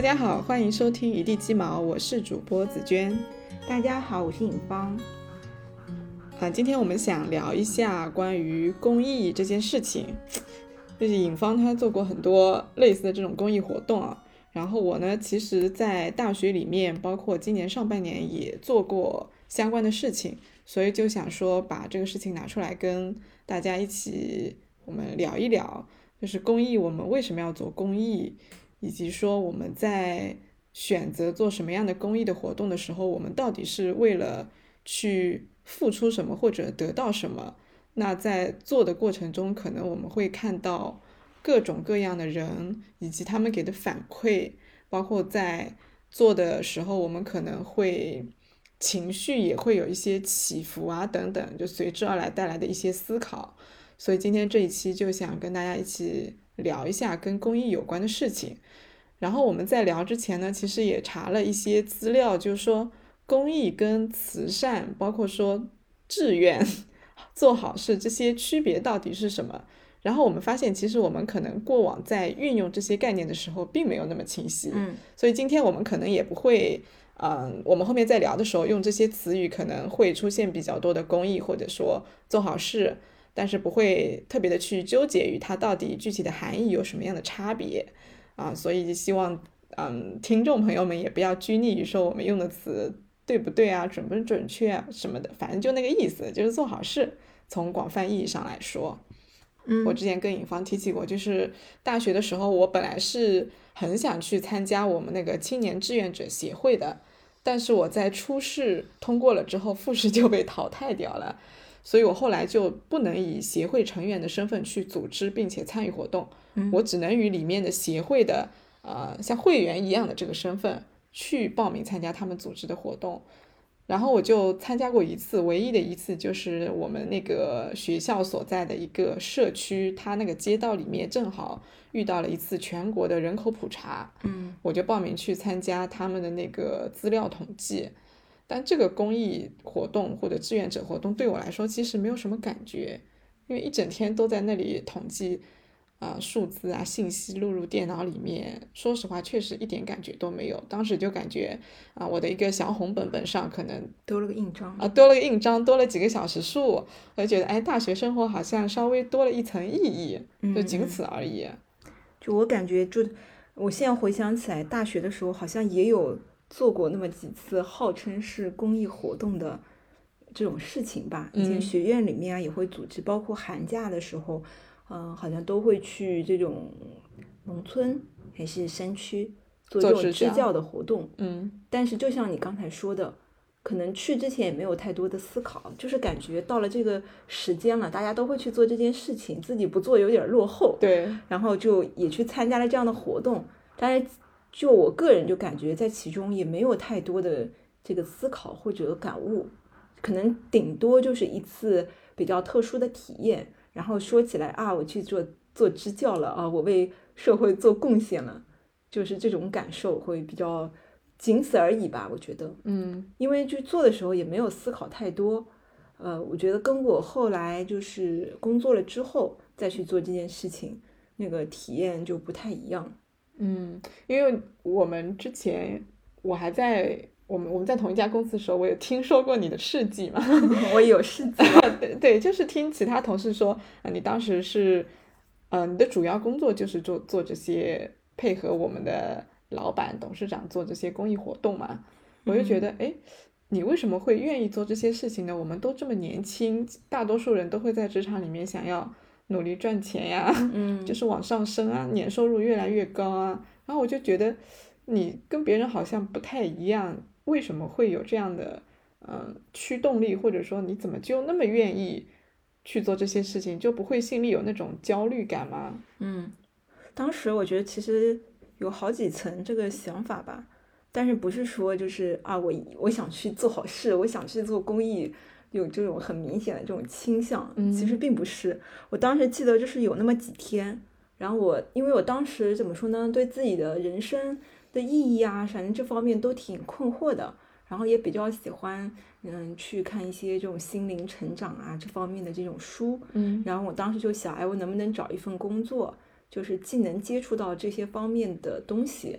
大家好，欢迎收听一地鸡毛，我是主播紫娟。大家好，我是尹芳。啊，今天我们想聊一下关于公益这件事情。就是尹芳她做过很多类似的这种公益活动啊。然后我呢，其实，在大学里面，包括今年上半年也做过相关的事情，所以就想说把这个事情拿出来跟大家一起我们聊一聊，就是公益我们为什么要做公益。以及说我们在选择做什么样的公益的活动的时候，我们到底是为了去付出什么或者得到什么？那在做的过程中，可能我们会看到各种各样的人以及他们给的反馈，包括在做的时候，我们可能会情绪也会有一些起伏啊等等，就随之而来带来的一些思考。所以今天这一期就想跟大家一起。聊一下跟公益有关的事情，然后我们在聊之前呢，其实也查了一些资料，就是说公益跟慈善，包括说志愿 做好事这些区别到底是什么？然后我们发现，其实我们可能过往在运用这些概念的时候，并没有那么清晰。嗯，所以今天我们可能也不会，嗯，我们后面在聊的时候用这些词语，可能会出现比较多的公益，或者说做好事。但是不会特别的去纠结于它到底具体的含义有什么样的差别啊，所以希望嗯听众朋友们也不要拘泥于说我们用的词对不对啊，准不准确啊什么的，反正就那个意思，就是做好事。从广泛意义上来说，嗯，我之前跟尹芳提起过，就是大学的时候，我本来是很想去参加我们那个青年志愿者协会的，但是我在初试通过了之后，复试就被淘汰掉了。所以我后来就不能以协会成员的身份去组织并且参与活动，我只能与里面的协会的呃像会员一样的这个身份去报名参加他们组织的活动。然后我就参加过一次，唯一的一次就是我们那个学校所在的一个社区，它那个街道里面正好遇到了一次全国的人口普查，嗯，我就报名去参加他们的那个资料统计。但这个公益活动或者志愿者活动对我来说其实没有什么感觉，因为一整天都在那里统计啊数字啊信息录入电脑里面，说实话确实一点感觉都没有。当时就感觉啊我的一个小红本本上可能多了个印章啊多了个印章多了几个小时数，我就觉得哎大学生活好像稍微多了一层意义，就仅此而已。就我感觉就我现在回想起来，大学的时候好像也有。做过那么几次号称是公益活动的这种事情吧，以前学院里面啊也会组织，包括寒假的时候，嗯，好像都会去这种农村还是山区做这种支教的活动。嗯，但是就像你刚才说的，可能去之前也没有太多的思考，就是感觉到了这个时间了，大家都会去做这件事情，自己不做有点落后。对，然后就也去参加了这样的活动，但是。就我个人就感觉在其中也没有太多的这个思考或者感悟，可能顶多就是一次比较特殊的体验。然后说起来啊，我去做做支教了啊，我为社会做贡献了，就是这种感受会比较仅此而已吧。我觉得，嗯，因为就做的时候也没有思考太多。呃，我觉得跟我后来就是工作了之后再去做这件事情，那个体验就不太一样。嗯，因为我们之前我还在我们我们在同一家公司的时候，我有听说过你的事迹嘛，我有事迹，对对，就是听其他同事说，啊，你当时是，嗯，你的主要工作就是做做这些配合我们的老板董事长做这些公益活动嘛，我就觉得，哎，你为什么会愿意做这些事情呢？我们都这么年轻，大多数人都会在职场里面想要。努力赚钱呀，嗯，就是往上升啊，年收入越来越高啊。然后我就觉得你跟别人好像不太一样，为什么会有这样的嗯驱动力，或者说你怎么就那么愿意去做这些事情，就不会心里有那种焦虑感吗？嗯，当时我觉得其实有好几层这个想法吧，但是不是说就是啊我我想去做好事，我想去做公益。有这种很明显的这种倾向，其实并不是。我当时记得就是有那么几天，然后我因为我当时怎么说呢，对自己的人生的意义啊，反正这方面都挺困惑的，然后也比较喜欢嗯去看一些这种心灵成长啊这方面的这种书，嗯，然后我当时就想，哎，我能不能找一份工作，就是既能接触到这些方面的东西，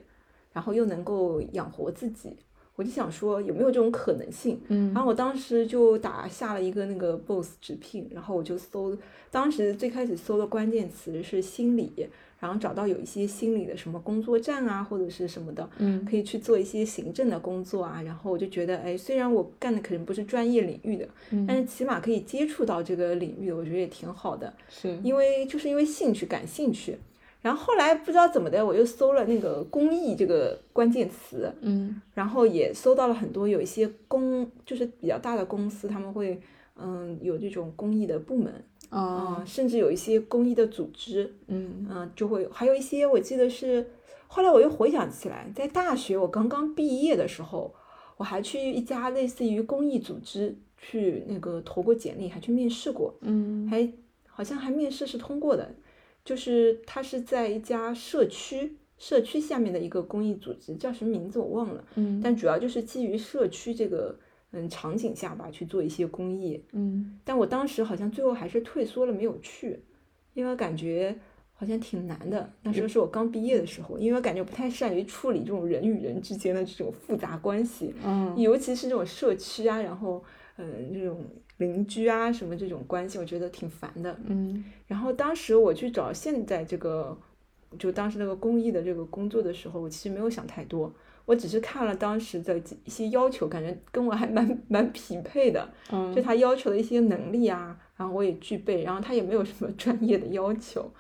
然后又能够养活自己。我就想说有没有这种可能性，嗯，然后我当时就打下了一个那个 BOSS 直聘，然后我就搜，当时最开始搜的关键词是心理，然后找到有一些心理的什么工作站啊或者是什么的，嗯，可以去做一些行政的工作啊，然后我就觉得，哎，虽然我干的可能不是专业领域的，但是起码可以接触到这个领域，我觉得也挺好的，是因为就是因为兴趣感兴趣。然后后来不知道怎么的，我又搜了那个公益这个关键词，嗯，然后也搜到了很多有一些公，就是比较大的公司，他们会嗯有这种公益的部门啊，嗯，甚至有一些公益的组织，嗯嗯，就会还有一些我记得是，后来我又回想起来，在大学我刚刚毕业的时候，我还去一家类似于公益组织去那个投过简历，还去面试过，嗯还好像还面试是通过的。就是他是在一家社区社区下面的一个公益组织，叫什么名字我忘了，嗯但主要就是基于社区这个嗯场景下吧去做一些公益。嗯但我当时好像最后还是退缩了，没有去，因为感觉好像挺难的。那时候是我刚毕业的时候，因为我感觉不太善于处理这种人与人之间的这种复杂关系，嗯尤其是这种社区啊，然后嗯这种邻居啊什么这种关系，我觉得挺烦的。嗯然后当时我去找现在这个，就当时那个公益的这个工作的时候，我其实没有想太多，我只是看了当时的一些要求，感觉跟我还蛮 蛮匹配的，嗯，就他要求的一些能力啊，然后我也具备，然后他也没有什么专业的要求，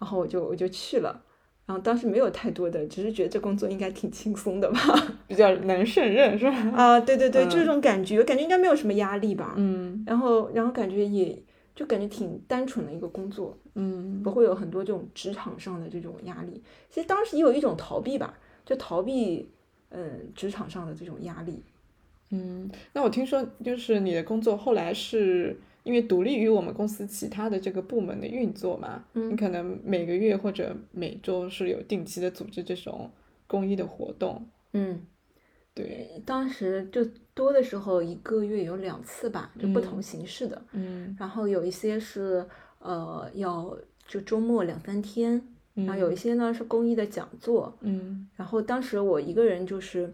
然后我就我就去了。然后当时没有太多的，只是觉得这工作应该挺轻松的吧？比较能胜任是吧？啊，对对对，嗯这种感觉，感觉应该没有什么压力吧？嗯然后，然后感觉也就感觉挺单纯的一个工作，嗯不会有很多这种职场上的这种压力。其实当时也有一种逃避吧，就逃避嗯职场上的这种压力。嗯，那我听说就是你的工作后来是因为独立于我们公司其他的这个部门的运作嘛，嗯。你可能每个月或者每周是有定期的组织这种公益的活动，嗯，对，当时就多的时候一个月有两次吧，就不同形式的。嗯。然后有一些是呃要就周末两三天，然后有一些呢是公益的讲座。嗯。然后当时我一个人就是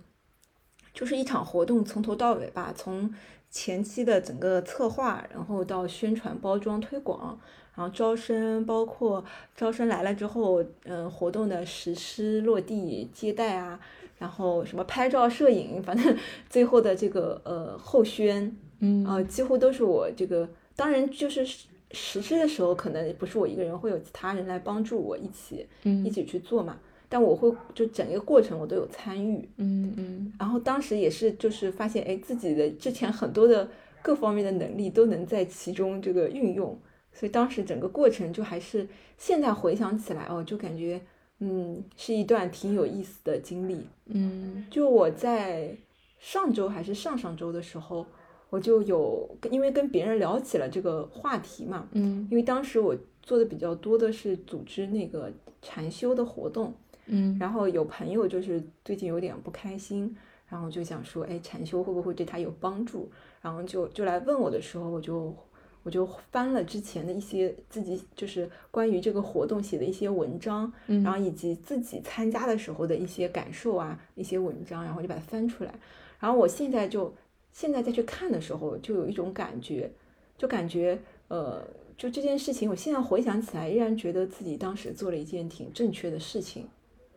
就是一场活动从头到尾吧，从前期的整个策划，然后到宣传、包装、推广，然后招生，包括招生来了之后，嗯、活动的实施、落地、接待啊，然后什么拍照、摄影，反正 最后的这个呃后宣，嗯呃，几乎都是我这个，当然就是实实施的时候，可能不是我一个人，会有其他人来帮助我一起嗯一起去做嘛。但我会就整个过程我都有参与，嗯嗯。然后当时也是就是发现，哎，自己的之前很多的各方面的能力都能在其中这个运用，所以当时整个过程就还是现在回想起来哦，就感觉嗯是一段挺有意思的经历。嗯。就我在上周还是上上周的时候，我就有因为跟别人聊起了这个话题嘛，嗯。因为当时我做的比较多的是组织那个禅修的活动，嗯然后有朋友就是最近有点不开心，然后就想说，哎，禅修会不会对他有帮助？然后就就来问我的时候，我就我就翻了之前的一些自己就是关于这个活动写的一些文章，嗯然后以及自己参加的时候的一些感受啊，一些文章，然后就把它翻出来。然后我现在就现在再去看的时候，就有一种感觉，就感觉呃，就这件事情，我现在回想起来，依然觉得自己当时做了一件挺正确的事情。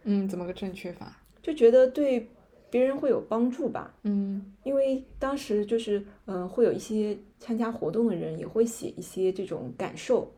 嗯，怎么个正确法？就觉得对别人会有帮助吧。嗯因为当时就是，嗯、会有一些参加活动的人也会写一些这种感受，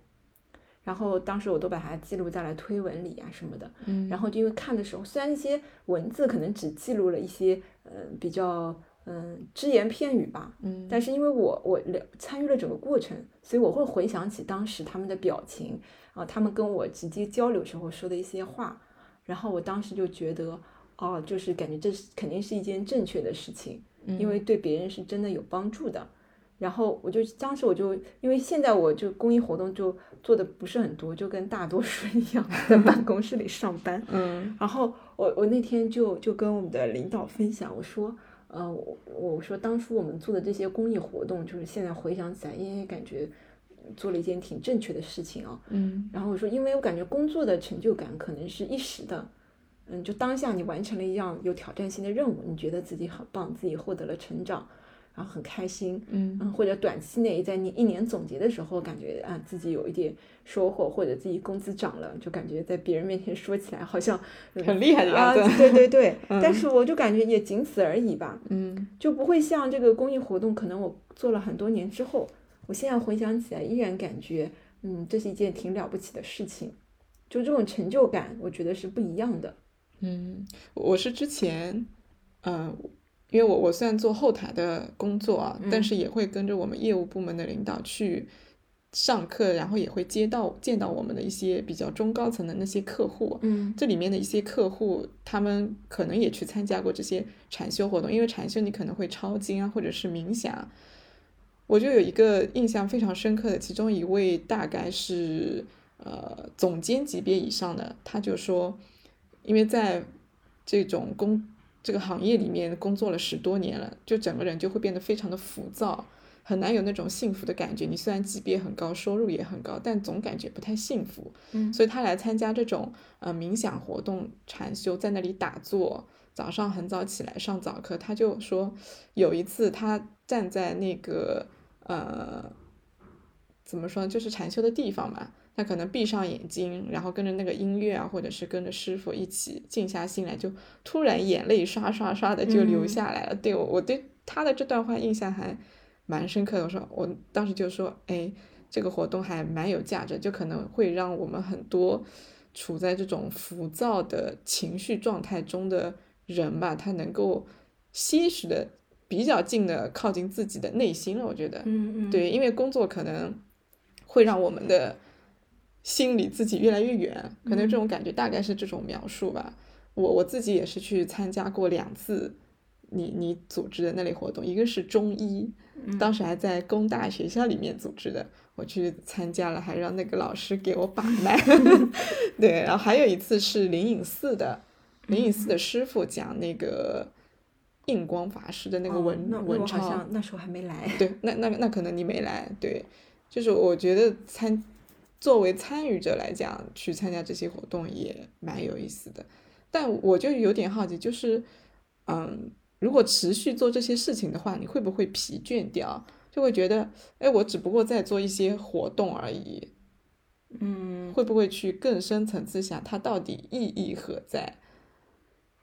然后当时我都把它记录在了推文里啊什么的。嗯然后就因为看的时候，虽然一些文字可能只记录了一些，嗯、比较嗯只言片语吧，嗯但是因为我我了参与了整个过程，所以我会回想起当时他们的表情啊，他们跟我直接交流时候说的一些话，然后我当时就觉得，哦，就是感觉这是肯定是一件正确的事情，因为对别人是真的有帮助的。然后我就当时我就因为现在我就公益活动就做的不是很多，就跟大多数一样在 办公室里上班，嗯然后我我那天就就跟我们的领导分享，我说，呃，我我说当初我们做的这些公益活动，就是现在回想起来，因为感觉做了一件挺正确的事情啊。嗯。然后我说，因为我感觉工作的成就感可能是一时的，嗯，就当下你完成了一样有挑战性的任务，你觉得自己很棒，自己获得了成长。然后很开心，嗯。嗯，或者短期内在你一年总结的时候，感觉啊自己有一点收获，或者自己工资涨了，就感觉在别人面前说起来好像很厉害的样子。对对对，但是我就感觉也仅此而已吧，嗯，就不会像这个公益活动，可能我做了很多年之后，我现在回想起来依然感觉，嗯，这是一件挺了不起的事情，就这种成就感，我觉得是不一样的。嗯，我是之前，嗯。因为我我虽然做后台的工作啊，但是也会跟着我们业务部门的领导去上课，然后也会接到见到我们的一些比较中高层的那些客户。嗯，这里面的一些客户，他们可能也去参加过这些禅修活动，因为禅修你可能会抄经啊，或者是冥想。我就有一个印象非常深刻的，其中一位大概是呃总监级别以上的，他就说，因为在这种工。这个行业里面工作了十多年了，就整个人就会变得非常的浮躁，很难有那种幸福的感觉。你虽然级别很高，收入也很高，但总感觉不太幸福。嗯，所以他来参加这种呃冥想活动、禅修，在那里打坐，早上很早起来上早课。他就说，有一次他站在那个呃，怎么说，就是禅修的地方嘛。他可能闭上眼睛，然后跟着那个音乐啊，或者是跟着师傅一起静下心来，就突然眼泪刷刷刷的就流下来了。对我，我对他的这段话印象还蛮深刻的。我说，我当时就说，哎，这个活动还蛮有价值，就可能会让我们很多处在这种浮躁的情绪状态中的人吧，他能够些许的比较近的靠近自己的内心了。我觉得，嗯嗯，对，因为工作可能会让我们的。心离自己越来越远，可能这种感觉大概是这种描述吧。我我自己也是去参加过两次你你组织的那类活动，一个是中医，当时还在工大学校里面组织的，我去参加了，还让那个老师给我把脉。对，然后还有一次是灵隐寺的，灵隐寺的师傅讲那个印光法师的那个文文昌，那时候还没来。对，那那那可能你没来。对，就是我觉得参。作为参与者来讲，去参加这些活动也蛮有意思的，但我就有点好奇，就是，嗯，如果持续做这些事情的话，你会不会疲倦掉？就会觉得，哎，我只不过在做一些活动而已，嗯，会不会去更深层次想它到底意义何在？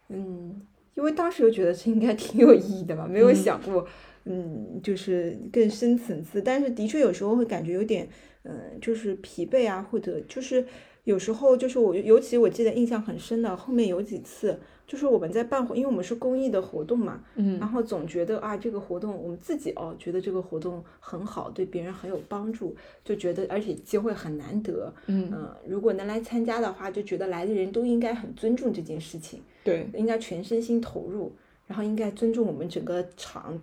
嗯，因为当时又觉得这应该挺有意义的嘛，没有想过，嗯，就是更深层次，但是的确有时候会感觉有点。嗯，就是疲惫啊，或者就是有时候就是我，尤其我记得印象很深的，后面有几次就是我们在办活，因为我们是公益的活动嘛，嗯，然后总觉得啊，这个活动我们自己哦，觉得这个活动很好，对别人很有帮助，就觉得而且机会很难得，嗯嗯，如果能来参加的话，就觉得来的人都应该很尊重这件事情，对，应该全身心投入，然后应该尊重我们整个场，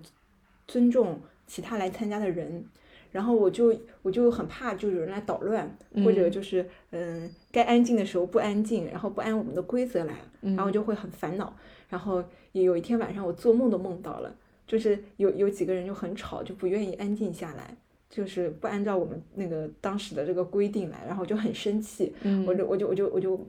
尊重其他来参加的人。然后我就我就很怕，就有人来捣乱，或者就是嗯，该安静的时候不安静，然后不按我们的规则来，然后就会很烦恼。然后有一天晚上，我做梦都梦到了，就是有有几个人就很吵，就不愿意安静下来，就是不按照我们那个当时的这个规定来，然后就很生气。嗯我就我就我就我就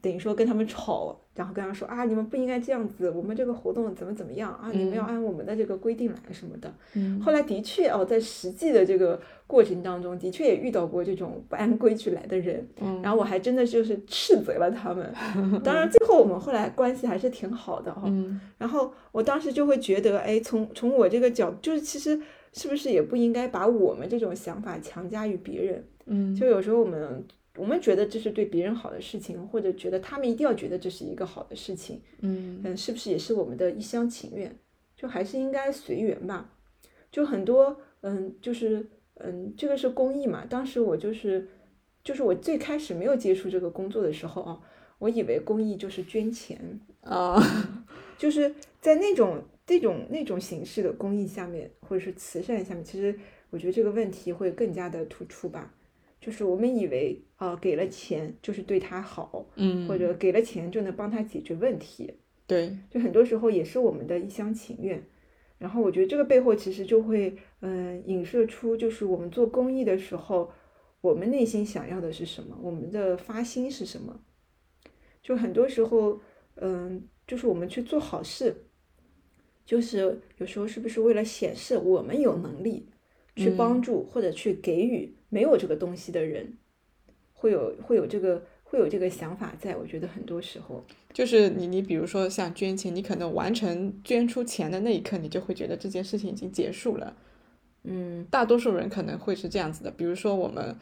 等于说跟他们吵。然后跟他说啊，你们不应该这样子，我们这个活动怎么怎么样啊？你们要按我们的这个规定来什么的。后来的确哦，在实际的这个过程当中，的确也遇到过这种不按规矩来的人。然后我还真的就是斥责了他们。当然，最后我们后来关系还是挺好的哈。然后我当时就会觉得，哎，从从我这个角，就是其实是不是也不应该把我们这种想法强加于别人？嗯，就有时候我们。我们觉得这是对别人好的事情，或者觉得他们一定要觉得这是一个好的事情，嗯嗯，是不是也是我们的一厢情愿？就还是应该随缘吧。就很多，嗯，就是嗯，这个是公益嘛。当时我就是，就是我最开始没有接触这个工作的时候啊，我以为公益就是捐钱啊，就是在那种这种那种形式的公益下面，或者是慈善下面，其实我觉得这个问题会更加的突出吧。就是我们以为啊，给了钱就是对他好，嗯，或者给了钱就能帮他解决问题，对，就很多时候也是我们的一厢情愿。然后我觉得这个背后其实就会，嗯，影射出就是我们做公益的时候，我们内心想要的是什么，我们的发心是什么。就很多时候，嗯，就是我们去做好事，就是有时候是不是为了显示我们有能力去帮助或者去给予没有这个东西的人，会有会有这个会有这个想法在。我觉得很多时候，就是你你比如说像捐钱，你可能完成捐出钱的那一刻，你就会觉得这件事情已经结束了。嗯，大多数人可能会是这样子的，比如说我们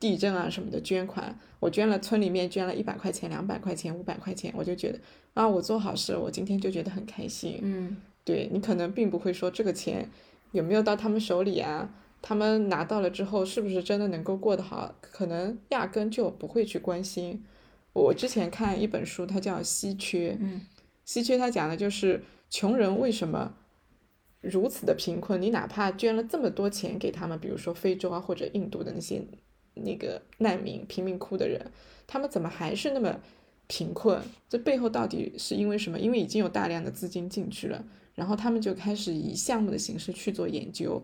地震啊什么的捐款，我捐了村里面捐了一百块钱、两百块钱、五百块钱，我就觉得啊，我做好事，我今天就觉得很开心。嗯，对你可能并不会说这个钱有没有到他们手里啊，他们拿到了之后是不是真的能够过得好，可能压根就不会去关心。我之前看一本书，它叫《稀缺》，嗯，稀缺它讲的就是穷人为什么。如此的贫困，你哪怕捐了这么多钱给他们，比如说非洲啊或者印度的那些那个难民贫民窟的人，他们怎么还是那么贫困？这背后到底是因为什么？因为已经有大量的资金进去了，然后他们就开始以项目的形式去做研究，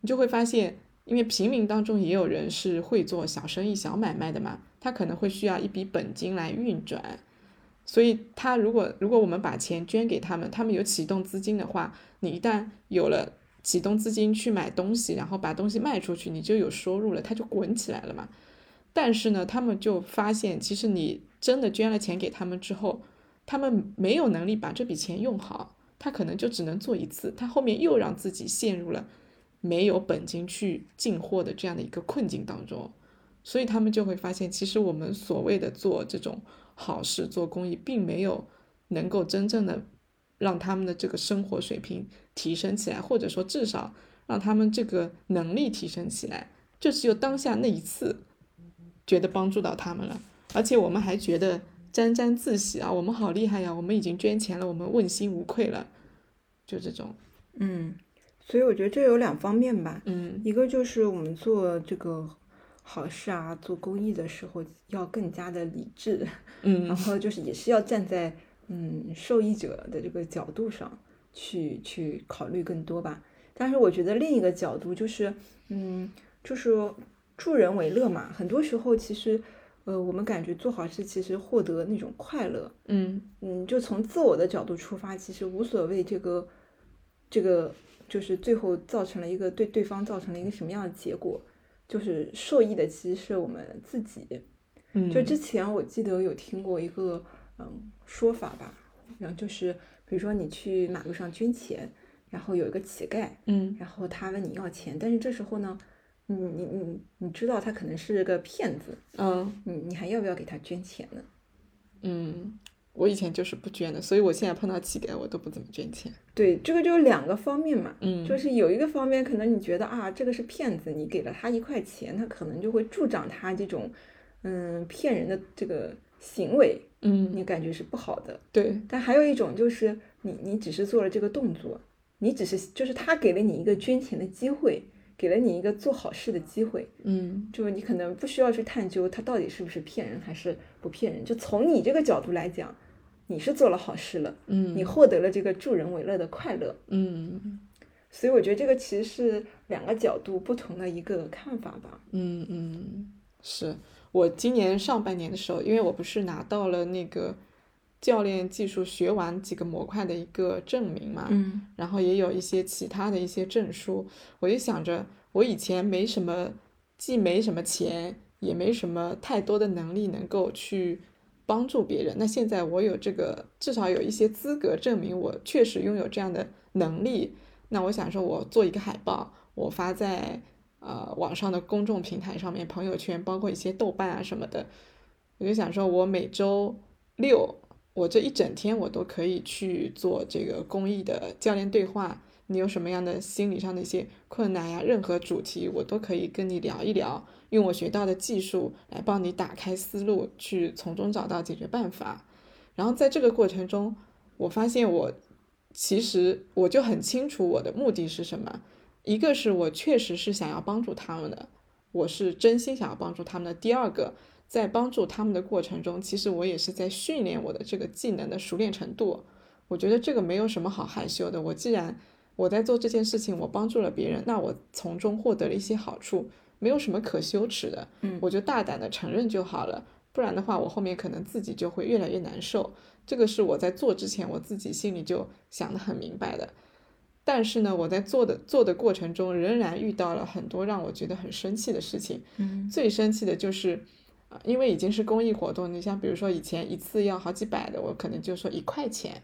你就会发现，因为平民当中也有人是会做小生意、小买卖的嘛，他可能会需要一笔本金来运转。所以，他如果如果我们把钱捐给他们，他们有启动资金的话，你一旦有了启动资金去买东西，然后把东西卖出去，你就有收入了，他就滚起来了嘛。但是呢，他们就发现，其实你真的捐了钱给他们之后，他们没有能力把这笔钱用好，他可能就只能做一次，他后面又让自己陷入了没有本金去进货的这样的一个困境当中。所以他们就会发现，其实我们所谓的做这种。好事做公益，并没有能够真正的让他们的这个生活水平提升起来，或者说至少让他们这个能力提升起来，就只有当下那一次觉得帮助到他们了，而且我们还觉得沾沾自喜啊，我们好厉害呀，我们已经捐钱了，我们问心无愧了，就这种，嗯，所以我觉得这有两方面吧，嗯，一个就是我们做这个。好事啊，做公益的时候要更加的理智，嗯，然后就是也是要站在嗯受益者的这个角度上去去考虑更多吧。但是我觉得另一个角度就是，嗯，就是助人为乐嘛。很多时候其实，呃，我们感觉做好事其实获得那种快乐，嗯嗯，就从自我的角度出发，其实无所谓这个这个就是最后造成了一个对对方造成了一个什么样的结果。就是受益的其实是我们自己，嗯，就之前我记得有听过一个嗯说法吧，然后就是比如说你去马路上捐钱，然后有一个乞丐，嗯，然后他问你要钱，但是这时候呢，你你你你知道他可能是个骗子，嗯，你你还要不要给他捐钱呢？嗯。我以前就是不捐的，所以我现在碰到乞丐，我都不怎么捐钱。对，这个就是两个方面嘛，嗯，就是有一个方面，可能你觉得啊，这个是骗子，你给了他一块钱，他可能就会助长他这种，嗯，骗人的这个行为，嗯，你感觉是不好的。对，但还有一种就是你你只是做了这个动作，你只是就是他给了你一个捐钱的机会。给了你一个做好事的机会，嗯，就是你可能不需要去探究他到底是不是骗人还是不骗人，就从你这个角度来讲，你是做了好事了，嗯，你获得了这个助人为乐的快乐，嗯，所以我觉得这个其实是两个角度不同的一个看法吧，嗯嗯，是。我今年上半年的时候，因为我不是拿到了那个。教练技术学完几个模块的一个证明嘛，嗯，然后也有一些其他的一些证书，我就想着我以前没什么，既没什么钱，也没什么太多的能力能够去帮助别人，那现在我有这个至少有一些资格证明我确实拥有这样的能力，那我想说我做一个海报，我发在呃网上的公众平台上面，朋友圈，包括一些豆瓣啊什么的，我就想说我每周六。我这一整天我都可以去做这个公益的教练对话，你有什么样的心理上的一些困难呀？任何主题我都可以跟你聊一聊，用我学到的技术来帮你打开思路，去从中找到解决办法。然后在这个过程中，我发现我其实我就很清楚我的目的是什么，一个是我确实是想要帮助他们的，我是真心想要帮助他们的。第二个。在帮助他们的过程中，其实我也是在训练我的这个技能的熟练程度。我觉得这个没有什么好害羞的。我既然我在做这件事情，我帮助了别人，那我从中获得了一些好处，没有什么可羞耻的。嗯，我就大胆的承认就好了。不然的话，我后面可能自己就会越来越难受。这个是我在做之前我自己心里就想得很明白的。但是呢，我在做的做的过程中，仍然遇到了很多让我觉得很生气的事情。嗯最生气的就是，啊，因为已经是公益活动，你像比如说以前一次要好几百的，我可能就说一块钱，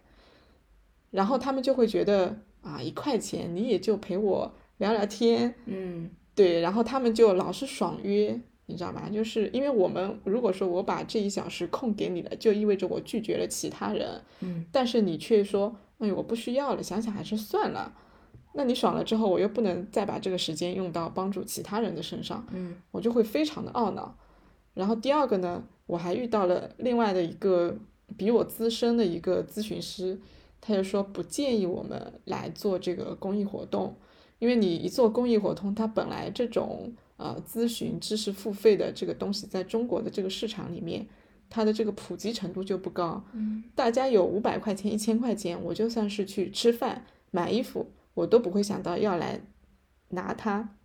然后他们就会觉得啊，一块钱你也就陪我聊聊天，嗯对，然后他们就老是爽约，你知道吗？就是因为我们如果说我把这一小时空给你了，就意味着我拒绝了其他人，嗯但是你却说，哎，我不需要了，想想还是算了。那你爽了之后，我又不能再把这个时间用到帮助其他人的身上，嗯我就会非常的懊恼。然后第二个呢，我还遇到了另外的一个比我资深的一个咨询师，他就说不建议我们来做这个公益活动，因为你一做公益活动，它本来这种呃咨询知识付费的这个东西，在中国的这个市场里面，它的这个普及程度就不高。嗯大家有五百块钱、一千块钱，我就算是去吃饭、买衣服，我都不会想到要来拿它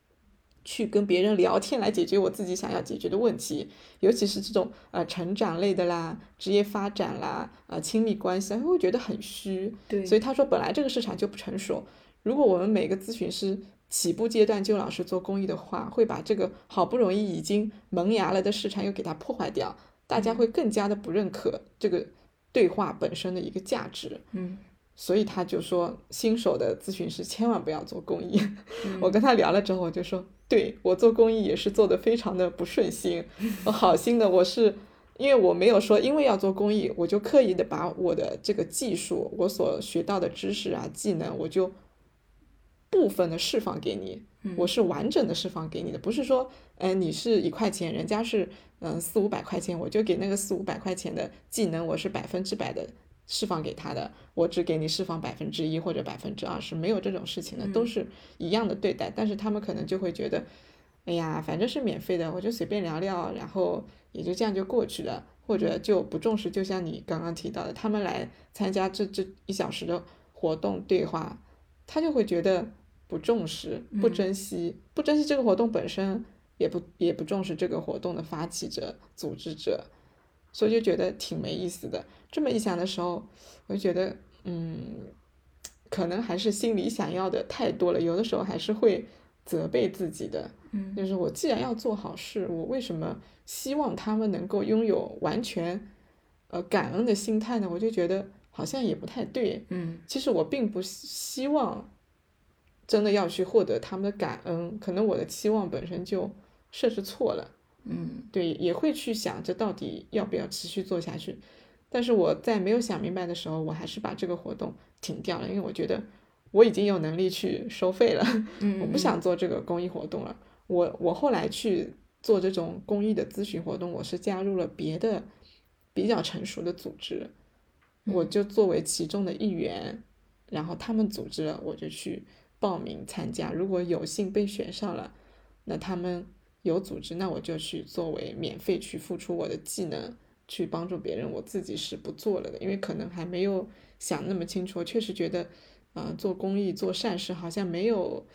去跟别人聊天来解决我自己想要解决的问题，尤其是这种呃成长类的啦、职业发展啦、呃亲密关系他，会觉得很虚。对，所以他说，本来这个市场就不成熟，如果我们每个咨询师起步阶段就老是做公益的话，会把这个好不容易已经萌芽了的市场又给它破坏掉，大家会更加的不认可这个对话本身的一个价值。嗯所以他就说，新手的咨询师千万不要做公益。嗯 我跟他聊了之后，我就说，对我做公益也是做的非常的不顺心，我好心的，我是因为我没有说因为要做公益，我就刻意的把我的这个技术，我所学到的知识啊技能，我就部分的释放给你，嗯我是完整的释放给你的，不是说，嗯、你是一块钱，人家是嗯四五百块钱，我就给那个四五百块钱的技能，我是百分之百的释放给他的，我只给你释放百分之一或者百分之二十，没有这种事情的，都是一样的对待，但是他们可能就会觉得，哎呀，反正是免费的，我就随便聊聊，然后也就这样就过去了，或者就不重视，就像你刚刚提到的，他们来参加这这一小时的活动对话，他就会觉得不重视、不珍惜、不珍惜这个活动本身，也不也不重视这个活动的发起者、组织者，所以就觉得挺没意思的。这么一想的时候，我就觉得，嗯，可能还是心里想要的太多了，有的时候还是会责备自己的。嗯就是我既然要做好事，我为什么希望他们能够拥有完全呃感恩的心态呢？我就觉得好像也不太对。嗯其实我并不希望真的要去获得他们的感恩，可能我的期望本身就设置错了。嗯对，也会去想这到底要不要持续做下去。但是我在没有想明白的时候，我还是把这个活动停掉了，因为我觉得我已经有能力去收费了，嗯，我不想做这个公益活动了。我我后来去做这种公益的咨询活动，我是加入了别的比较成熟的组织，我就作为其中的一员，然后他们组织了，我就去报名参加。如果有幸被选上了，那他们有组织，那我就去作为免费去付出我的技能，去帮助别人。我自己是不做了的，因为可能还没有想那么清楚。我确实觉得，呃，做公益、做善事好像没有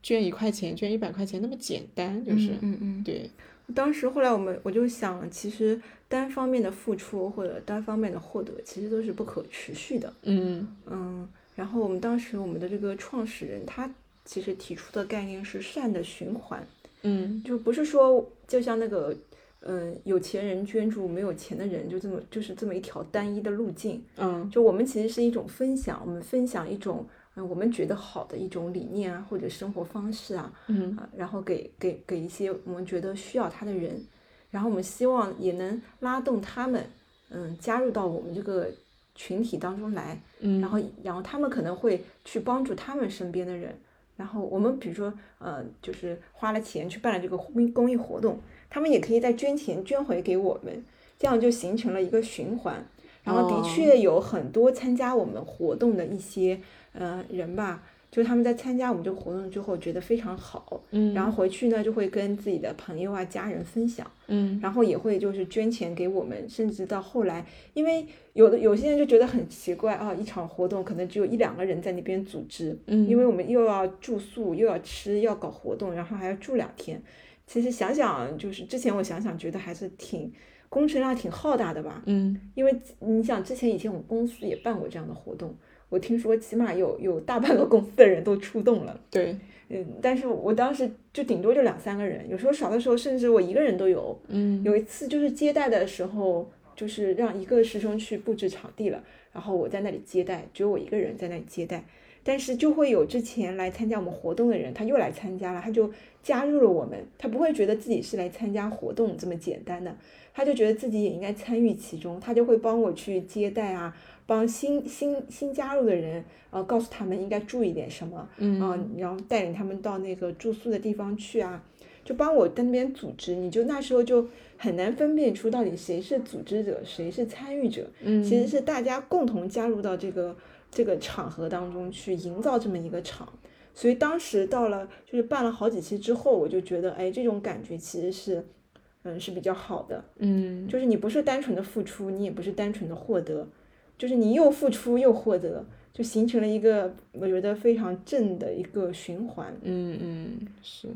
捐一块钱、捐一百块钱那么简单，就是、嗯嗯。对，当时后来我们我就想，其实单方面的付出或者单方面的获得，其实都是不可持续的。嗯嗯，然后我们当时我们的这个创始人他其实提出的概念是善的循环，嗯就不是说就像那个嗯有钱人捐助没有钱的人就这么就是这么一条单一的路径。嗯。就我们其实是一种分享，我们分享一种嗯我们觉得好的一种理念啊或者生活方式啊，嗯。啊，然后给给给一些我们觉得需要他的人，然后我们希望也能拉动他们，嗯，加入到我们这个群体当中来，嗯，然后然后他们可能会去帮助他们身边的人，然后我们比如说呃，就是花了钱去办了这个公益公益活动，他们也可以再捐钱捐回给我们，这样就形成了一个循环。然后的哦确有很多参加我们活动的一些呃人吧，就他们在参加我们这个活动之后觉得非常好，嗯，然后回去呢就会跟自己的朋友啊、家人分享，嗯然后也会就是捐钱给我们，甚至到后来，因为有的有些人就觉得很奇怪啊，一场活动可能只有一两个人在那边组织，嗯，因为我们又要住宿，又要吃，又要搞活动，然后还要住两天。其实想想，就是之前我想想，觉得还是挺工程量挺浩大的吧？嗯因为你想，之前以前我们公司也办过这样的活动，我听说起码有有大半个公司的人都出动了。对，嗯，但是我当时就顶多就两三个人，有时候少的时候甚至我一个人都有。嗯有一次就是接待的时候，就是让一个师兄去布置场地了，然后我在那里接待，只有我一个人在那里接待。但是就会有之前来参加我们活动的人，他又来参加了，他就加入了我们，他不会觉得自己是来参加活动这么简单的，他就觉得自己也应该参与其中，他就会帮我去接待啊，帮新新新加入的人，呃，告诉他们应该注意点什么，嗯。啊，然后带领他们到那个住宿的地方去啊，就帮我在那边组织，你就那时候就很难分辨出到底谁是组织者，谁是参与者，嗯，其实是大家共同加入到这个这个场合当中去营造这么一个场。所以当时到了就是办了好几期之后，我就觉得，哎，这种感觉其实是，嗯，是比较好的。嗯就是你不是单纯的付出，你也不是单纯的获得，就是你又付出又获得，就形成了一个我觉得非常正的一个循环。嗯嗯是，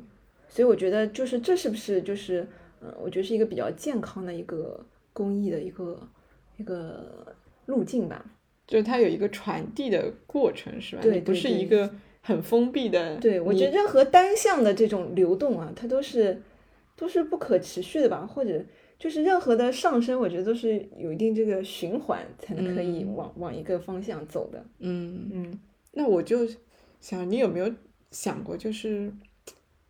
所以我觉得就是这是不是就是，嗯，我觉得是一个比较健康的一个公益的一个一个路径吧。就是它有一个传递的过程，是吧？对你不是一个很封闭的。对，我觉得任何单向的这种流动啊，它都是都是不可持续的吧，或者就是任何的上升，我觉得都是有一定这个循环才能可以嗯。往、往一个方向走的。嗯，嗯。那我就想，你有没有想过，就是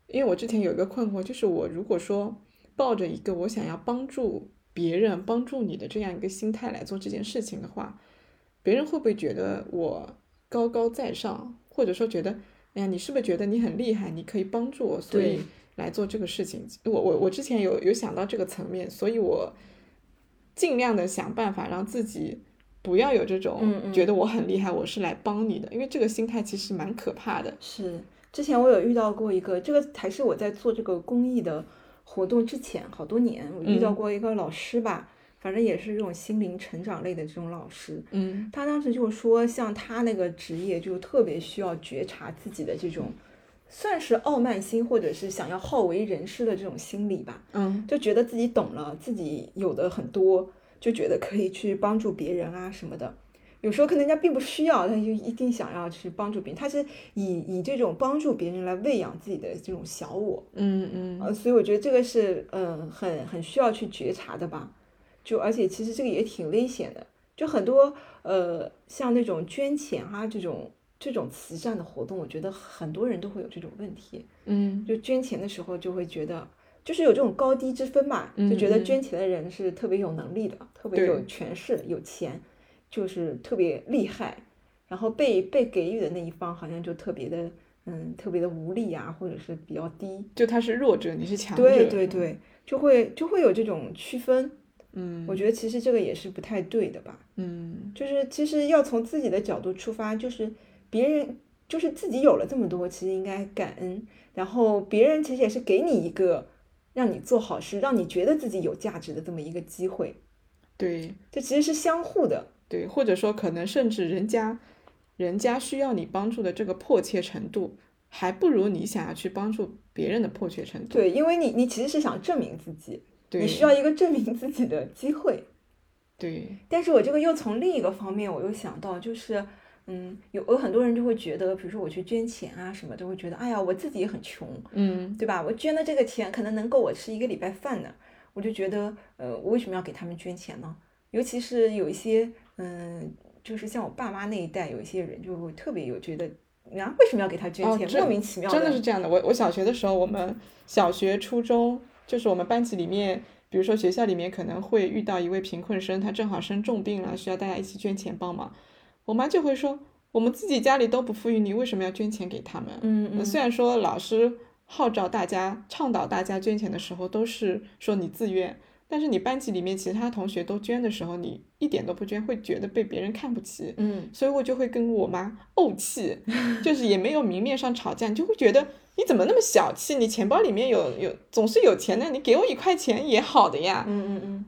因为我之前有一个困惑，就是我如果说抱着一个我想要帮助别人、帮助你的这样一个心态来做这件事情的话，别人会不会觉得我高高在上，或者说觉得，哎呀，你是不是觉得你很厉害，你可以帮助我，所以对来做这个事情？我我我之前有有想到这个层面，所以我尽量的想办法让自己。不要有这种觉得我很厉害，我是来帮你的，因为这个心态其实蛮可怕的。是，之前我有遇到过一个，这个还是我在做这个公益的活动之前好多年，我遇到嗯过一个老师吧，反正也是这种心灵成长类的这种老师，嗯他当时就说，像他那个职业就特别需要觉察自己的这种，算是傲慢心，或者是想要好为人师的这种心理吧，嗯就觉得自己懂了，自己有的很多，就觉得可以去帮助别人啊什么的。有时候可能人家并不需要，他就一定想要去帮助别人，他是以以这种帮助别人来喂养自己的这种小我。嗯嗯呃，所以我觉得这个是嗯很很需要去觉察的吧。就而且其实这个也挺危险的，就很多呃像那种捐钱啊这种这种慈善的活动，我觉得很多人都会有这种问题。嗯就捐钱的时候就会觉得，就是有这种高低之分嘛，就觉得捐钱的人是特别有能力的，特别有权势、有钱，就是特别厉害，然后被被给予的那一方好像就特别的嗯特别的无力啊，或者是比较低。就他是弱者，你是强者。对对，对，就会就会有这种区分。嗯我觉得其实这个也是不太对的吧。嗯就是其实要从自己的角度出发，就是别人就是自己有了这么多，其实应该感恩。然后别人其实也是给你一个让你做好事，让你觉得自己有价值的这么一个机会，对这其实是相互的。对，或者说可能甚至人家人家需要你帮助的这个迫切程度，还不如你想要去帮助别人的迫切程度。对，因为你你其实是想证明自己，对，你需要一个证明自己的机会。对，但是我这个又从另一个方面，我又想到，就是，嗯，有有很多人就会觉得，比如说我去捐钱啊什么，都会觉得，哎呀，我自己也很穷，嗯对吧？我捐的这个钱可能能够我吃一个礼拜饭呢，我就觉得，呃，我为什么要给他们捐钱呢？尤其是有一些，嗯，就是像我爸妈那一代，有一些人就会特别有觉得，啊，为什么要给他捐钱？哦莫名其妙真的是这样的。我我小学的时候，我们小学、初中，就是我们班级里面，比如说学校里面可能会遇到一位贫困生，他正好生重病了，需要大家一起捐钱帮忙。我妈就会说，我们自己家里都不富裕，你为什么要捐钱给他们？嗯嗯，虽然说老师号召大家、倡导大家捐钱的时候，都是说你自愿，但是你班级里面其他同学都捐的时候，你一点都不捐，会觉得被别人看不起。嗯所以我就会跟我妈怄气，就是也没有明面上吵架，你就会觉得你怎么那么小气？你钱包里面有有总是有钱的，你给我一块钱也好的呀。嗯嗯嗯，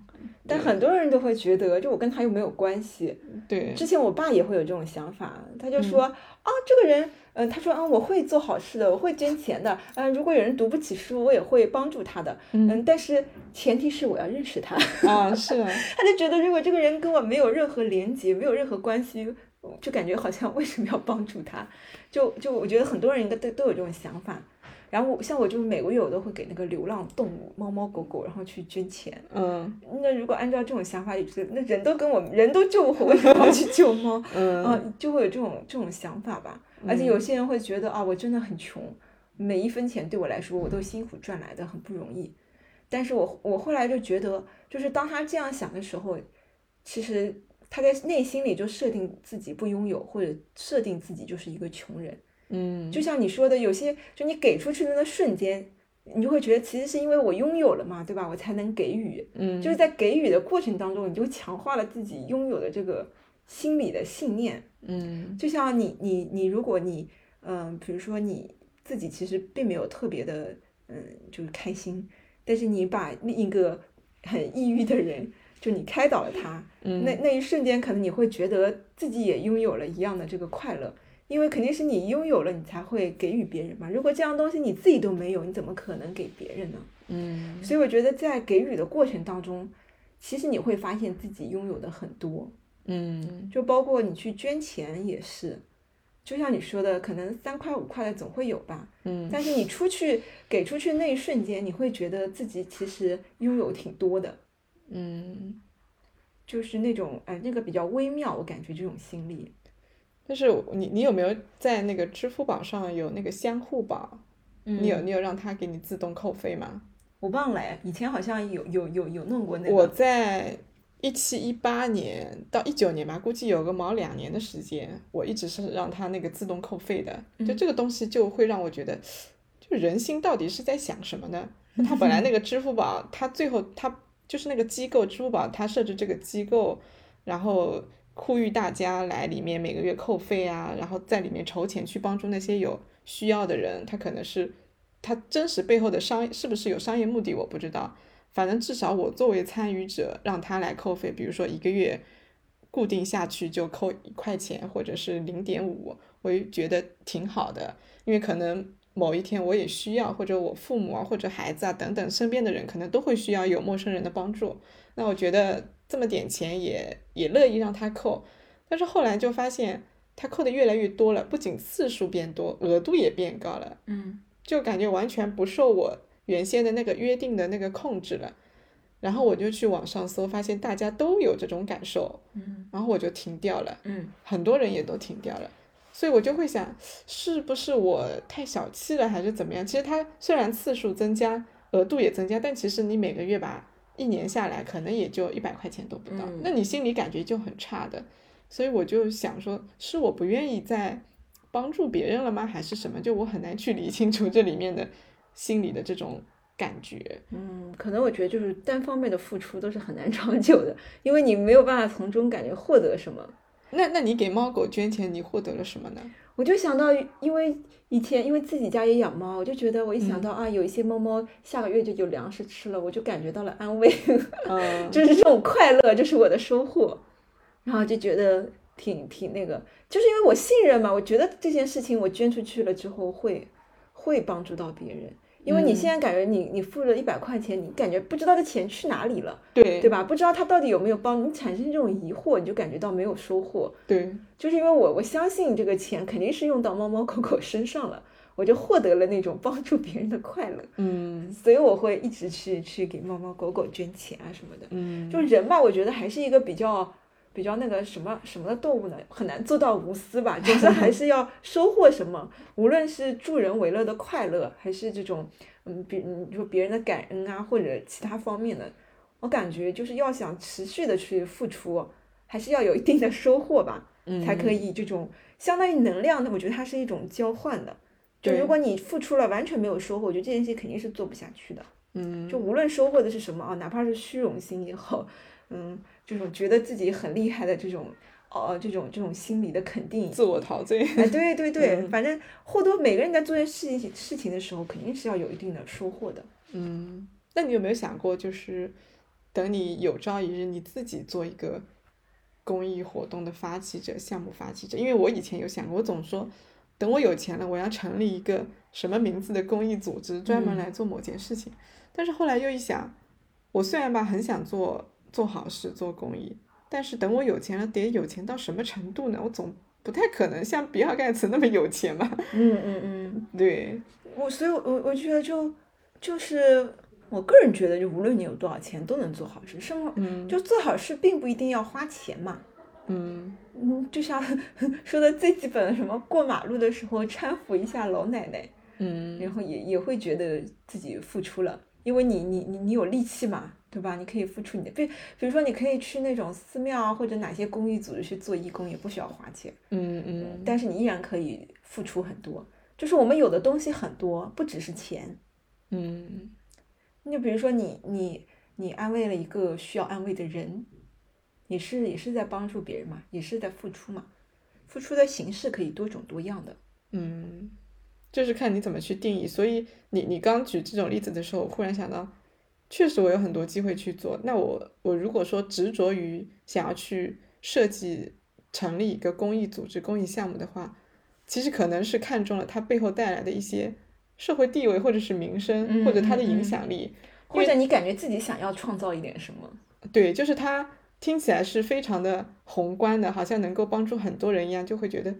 但很多人都会觉得，就我跟他又没有关系。对，之前我爸也会有这种想法，他就说啊，这个人，嗯，他说啊，我会做好事的，我会捐钱的，嗯，如果有人读不起书，我也会帮助他的，嗯，但是前提是我要认识他。啊，是啊，他就觉得如果这个人跟我没有任何连接，没有任何关系，就感觉好像为什么要帮助他？就就我觉得很多人应该都都有这种想法。然后像我就每个月我都会给那个流浪动物猫猫狗狗，然后去捐钱。嗯，那如果按照这种想法，也是那人都跟我们人都救活，为什么要去救猫？嗯，啊，就会有这种这种想法吧。而且有些人会觉得啊，我真的很穷，每一分钱对我来说我都辛苦赚来的，很不容易。但是我我后来就觉得，就是当他这样想的时候，其实他在内心里就设定自己不拥有，或者设定自己就是一个穷人。嗯，就像你说的，有些就你给出去的那瞬间，你就会觉得其实是因为我拥有了嘛，对吧？我才能给予。嗯，就是在给予的过程当中，你就强化了自己拥有的这个心理的信念。嗯，就像你你你，如果你嗯，比如说你自己其实并没有特别的嗯，就是开心，但是你把另一个很抑郁的人，就你开导了他，那那一瞬间，可能你会觉得自己也拥有了一样的这个快乐。因为肯定是你拥有了，你才会给予别人嘛。如果这样东西你自己都没有，你怎么可能给别人呢？嗯。所以我觉得在给予的过程当中，其实你会发现自己拥有的很多。嗯。就包括你去捐钱也是，就像你说的，可能三块五块的总会有吧。嗯。但是你出去给出去那一瞬间，你会觉得自己其实拥有挺多的。嗯。就是那种哎，那个比较微妙，我感觉这种心理。但是你你有没有在那个支付宝上有那个相互宝？你有你有让他给你自动扣费吗？我忘了以前好像有有有有弄过那个。我在一七一八年到一九年吧，估计有个毛两年的时间，我一直是让他那个自动扣费的。就这个东西就会让我觉得，就人心到底是在想什么呢？他本来那 个支付宝，他最后他就是那个机构，支付宝他设置这个机构，然后。呼吁大家来里面每个月扣费啊，然后在里面筹钱去帮助那些有需要的人。他可能是他真实背后的商是不是有商业目的，我不知道。反正至少我作为参与者，让他来扣费，比如说一个月固定下去就扣一块钱或者是零点五，我也觉得挺好的。因为可能某一天我也需要，或者我父母啊或者孩子啊等等身边的人可能都会需要有陌生人的帮助。那我觉得。这么点钱也也乐意让他扣，但是后来就发现他扣的越来越多了，不仅次数变多，额度也变高了，嗯，就感觉完全不受我原先的那个约定的那个控制了。然后我就去网上搜，发现大家都有这种感受，嗯，然后我就停掉了，嗯，很多人也都停掉了，所以我就会想，是不是我太小气了，还是怎么样？其实他虽然次数增加，额度也增加，但其实你每个月吧。一年下来可能也就一百块钱都不到，那你心里感觉就很差的，所以我就想说，是我不愿意再帮助别人了吗？还是什么？就我很难去理清楚这里面的心理的这种感觉。嗯，可能我觉得就是单方面的付出都是很难长久的，因为你没有办法从中感觉获得什么。那那你给猫狗捐钱，你获得了什么呢？我就想到，因为以前因为自己家也养猫，我就觉得我一想到啊，有一些猫猫下个月就有粮食吃了，我就感觉到了安慰，就是这种快乐，就是我的收获，然后就觉得挺挺那个，就是因为我信任嘛，我觉得这件事情我捐出去了之后会会帮助到别人。因为你现在感觉你你付了一百块钱，你感觉不知道这钱去哪里了，对对吧？不知道他到底有没有帮你产生这种疑惑，你就感觉到没有收获。对，就是因为我我相信这个钱肯定是用到猫猫狗狗身上了，我就获得了那种帮助别人的快乐。嗯，所以我会一直去去给猫猫狗狗捐钱啊什么的。嗯，就人吧，我觉得还是一个比较。比较那个什么什么的动物呢，很难做到无私吧，就是 还是要收获什么，无论是助人为乐的快乐，还是这种嗯，比你说别人的感恩啊，或者其他方面的，我感觉就是要想持续的去付出，还是要有一定的收获吧，才可以这种相当于能量。的我觉得它是一种交换的，就如果你付出了完全没有收获，我觉得这件事肯定是做不下去的。嗯，就无论收获的是什么啊，哪怕是虚荣心也好，嗯。这种觉得自己很厉害的这种，哦，这种这种心理的肯定，自我陶醉。哎，对对对，反正获得每个人在做件事情事情的时候，肯定是要有一定的收获的。嗯，那你有没有想过，就是等你有朝一日你自己做一个公益活动的发起者、项目发起者，因为我以前有想过，我总说等我有钱了，我要成立一个什么名字的公益组织，专门来做某件事情。但是后来又一想，我虽然吧很想做做好事、做公益，但是等我有钱了，得有钱到什么程度呢？我总不太可能像比尔盖茨那么有钱吧？嗯嗯嗯，对，我所以我，我我觉得就就是我个人觉得，就无论你有多少钱，都能做好事。生活嗯就做好事，并不一定要花钱嘛。嗯嗯，就像 说的最基本的什么，过马路的时候搀扶一下老奶奶，嗯然后也也会觉得自己付出了，因为你你你你有力气嘛，对吧？你可以付出你的，比比如说你可以去那种寺庙啊，或者哪些公益组织去做义工，也不需要花钱，嗯嗯，但是你依然可以付出很多。就是我们有的东西很多，不只是钱。嗯你就比如说你你你安慰了一个需要安慰的人，也是也是在帮助别人嘛，也是在付出嘛。付出的形式可以多种多样的。嗯，就是看你怎么去定义。所以你你刚举这种例子的时候，我忽然想到，确实我有很多机会去做。那我我如果说执着于想要去设计成立一个公益组织、公益项目的话，其实可能是看中了它背后带来的一些社会地位，或者是名声，嗯或者它的影响力。或者你感觉自己想要创造一点什么，对，就是它听起来是非常的宏观的，好像能够帮助很多人一样，就会觉得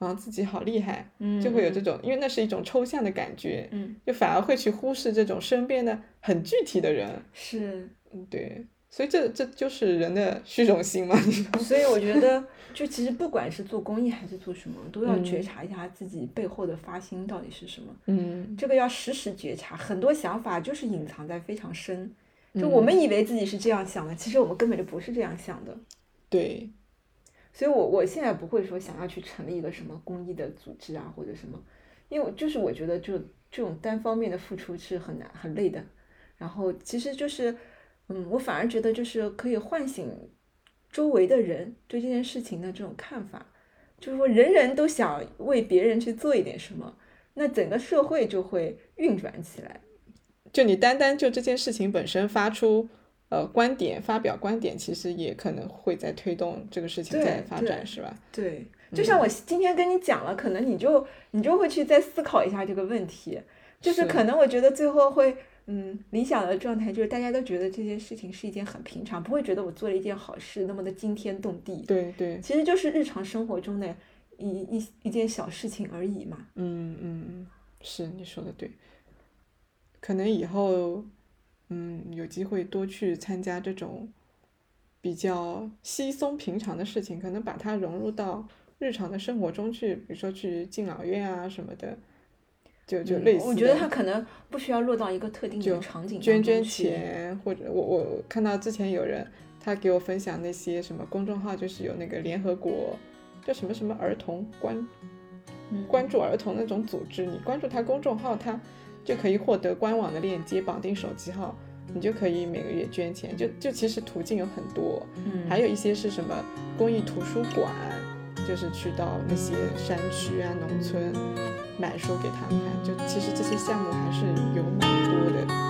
啊自己好厉害，嗯就会有这种，因为那是一种抽象的感觉，嗯，就反而会去忽视这种身边的很具体的人，是，嗯，对，所以这这就是人的虚荣心嘛，你，所以我觉得，就其实不管是做公益还是做什么，都要觉嗯察一下自己背后的发心到底是什么。嗯，这个要时时觉察，很多想法就是隐藏在非常深。就我们以为自己是这样想的，其实我们根本就不是这样想的。对，所以我我现在不会说想要去成立一个什么公益的组织啊，或者什么，因为就是我觉得就这种单方面的付出是很难很累的。然后其实就是，嗯，我反而觉得就是可以唤醒周围的人对这件事情的这种看法，就是说人人都想为别人去做一点什么，那整个社会就会运转起来。就你单单就这件事情本身发出呃观点，发表观点，其实也可能会在推动这个事情在发展，是吧？对，就像我今天跟你讲了，可能你就你就会去再思考一下这个问题，就是是可能我觉得最后会，嗯，理想的状态就是大家都觉得这件事情是一件很平常，不会觉得我做了一件好事那么的惊天动地，对对，其实就是日常生活中的一一一件小事情而已嘛。嗯嗯嗯，是你说的对。可能以后，嗯，有机会多去参加这种比较稀松平常的事情，可能把它融入到日常的生活中去，比如说去敬老院啊什么的，就就嗯类似我觉得他可能不需要落到一个特定就的场景当捐捐。钱，或者我我看到之前有人他给我分享那些什么公众号，就是有那个联合国叫什么什么儿童关嗯关注儿童那种组织，你关注他公众号，他就可以获得官网的链接，绑定手机号，你就可以每个月捐钱。就就其实途径有很多，嗯，还有一些是什么公益图书馆，就是去到那些山区啊、农村买书给他们看。就其实这些项目还是有蛮多的。